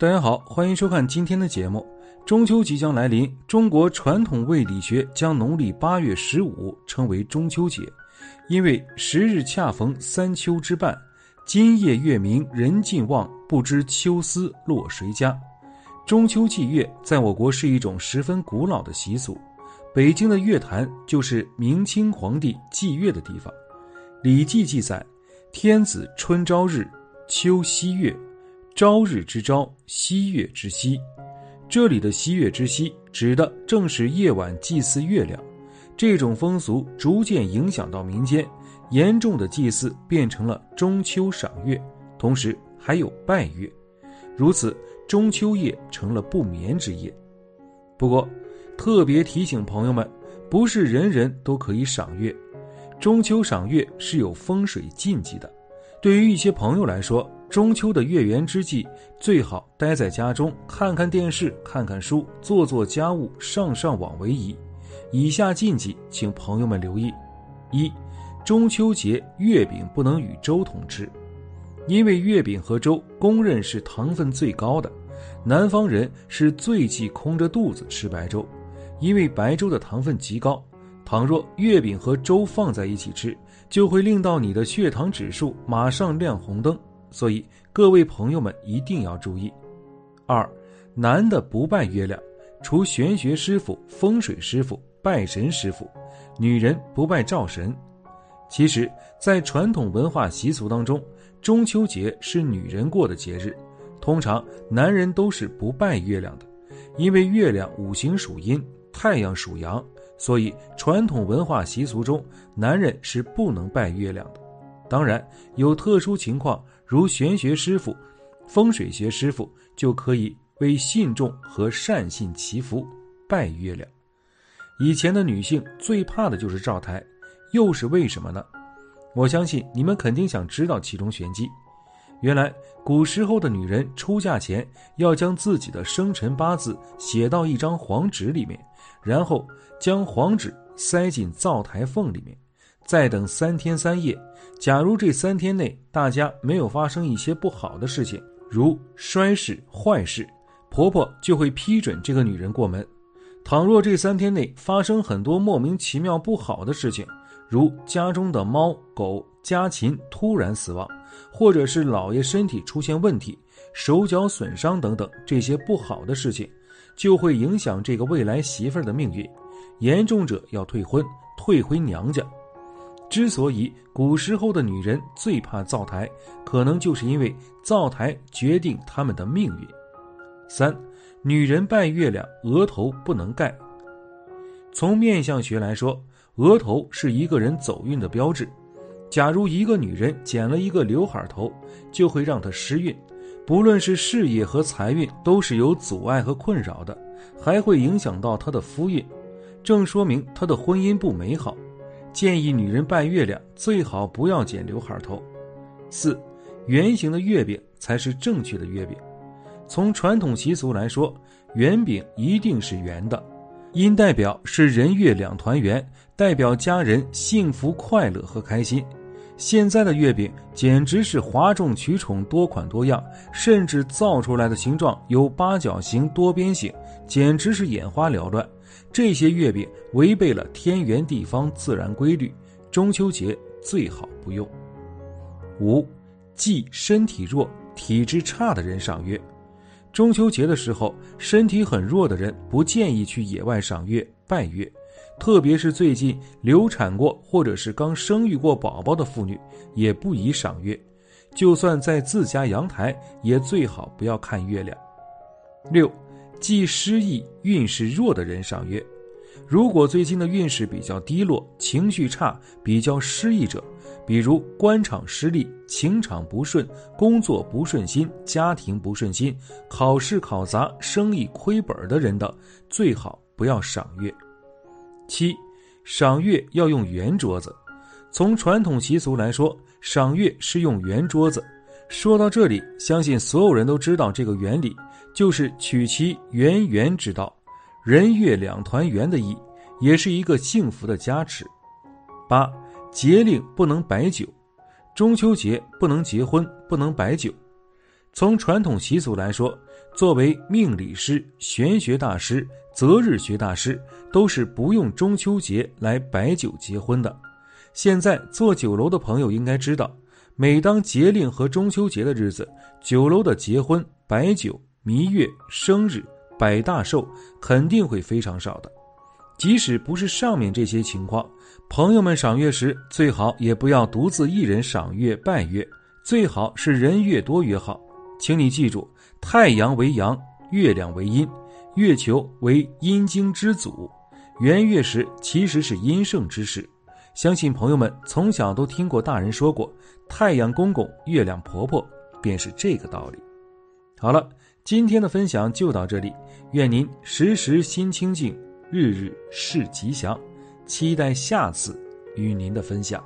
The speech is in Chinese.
大家好，欢迎收看今天的节目。中秋即将来临，中国传统卫理学将农历八月十五称为中秋节，因为十日恰逢三秋之半。今夜月明人尽望，不知秋思落谁家。中秋祭月在我国是一种十分古老的习俗。北京的月坛就是明清皇帝祭月的地方。《礼记》记载：“天子春朝日，秋夕月。”朝日之朝，夕月之夕。这里的夕月之夕，指的正是夜晚祭祀月亮。这种风俗逐渐影响到民间，严重的祭祀变成了中秋赏月，同时还有拜月。如此，中秋夜成了不眠之夜。不过，特别提醒朋友们，不是人人都可以赏月。中秋赏月是有风水禁忌的。对于一些朋友来说，中秋的月圆之际，最好待在家中看看电视、看看书、做做家务、上上网为宜。以下禁忌，请朋友们留意：一、中秋节月饼不能与粥同吃，因为月饼和粥公认是糖分最高的，南方人是最忌空着肚子吃白粥，因为白粥的糖分极高。倘若月饼和粥放在一起吃，就会令到你的血糖指数马上亮红灯。所以，各位朋友们一定要注意：二，男的不拜月亮，除玄学师傅、风水师傅、拜神师傅；女人不拜灶神。其实，在传统文化习俗当中，中秋节是女人过的节日，通常男人都是不拜月亮的，因为月亮五行属阴，太阳属阳，所以传统文化习俗中，男人是不能拜月亮的。当然，有特殊情况，如玄学师傅、风水学师傅，就可以为信众和善信祈福、拜月亮。以前的女性最怕的就是灶台，又是为什么呢？我相信你们肯定想知道其中玄机。原来，古时候的女人出嫁前要将自己的生辰八字写到一张黄纸里面，然后将黄纸塞进灶台缝里面。再等三天三夜，假如这三天内大家没有发生一些不好的事情，如衰事坏事，婆婆就会批准这个女人过门。倘若这三天内发生很多莫名其妙不好的事情，如家中的猫狗、家禽突然死亡，或者是老爷身体出现问题、手脚损伤等等这些不好的事情，就会影响这个未来媳妇儿的命运，严重者要退婚，退回娘家。之所以古时候的女人最怕灶台，可能就是因为灶台决定她们的命运。三，女人拜月亮，额头不能盖。从面相学来说，额头是一个人走运的标志。假如一个女人剪了一个刘海头，就会让她失运，不论是事业和财运都是有阻碍和困扰的，还会影响到她的夫运，正说明她的婚姻不美好。建议女人拜月亮最好不要剪刘海头。四，圆形的月饼才是正确的月饼。从传统习俗来说，圆饼一定是圆的，因代表是人月两团圆，代表家人幸福快乐和开心。现在的月饼简直是哗众取宠，多款多样，甚至造出来的形状有八角形、多边形，简直是眼花缭乱。这些月饼违背了天圆地方自然规律，中秋节最好不用。五，忌身体弱、体质差的人赏月。中秋节的时候，身体很弱的人不建议去野外赏月、拜月，特别是最近流产过或者是刚生育过宝宝的妇女，也不宜赏月。就算在自家阳台，也最好不要看月亮。六。忌失意、运势弱的人赏月。如果最近的运势比较低落，情绪差，比较失意者，比如官场失利、情场不顺、工作不顺心、家庭不顺心、考试考砸、生意亏本的人的，最好不要赏月。七，赏月要用圆桌子。从传统习俗来说，赏月是用圆桌子。说到这里，相信所有人都知道这个原理，就是取其圆圆之道。人月两团圆的意，也是一个幸福的加持。八节令不能摆酒，中秋节不能结婚，不能摆酒。从传统习俗来说，作为命理师、玄学大师、择日学大师，都是不用中秋节来摆酒结婚的。现在做酒楼的朋友应该知道，每当节令和中秋节的日子，酒楼的结婚、摆酒、弥月、生日。百大寿肯定会非常少的，即使不是上面这些情况，朋友们赏月时最好也不要独自一人赏月拜月，最好是人越多越好。请你记住，太阳为阳，月亮为阴，月球为阴经之祖，圆月时其实是阴盛之时。相信朋友们从小都听过大人说过，太阳公公，月亮婆婆，便是这个道理。好了。今天的分享就到这里，愿您时时心清静，日日事吉祥，期待下次与您的分享。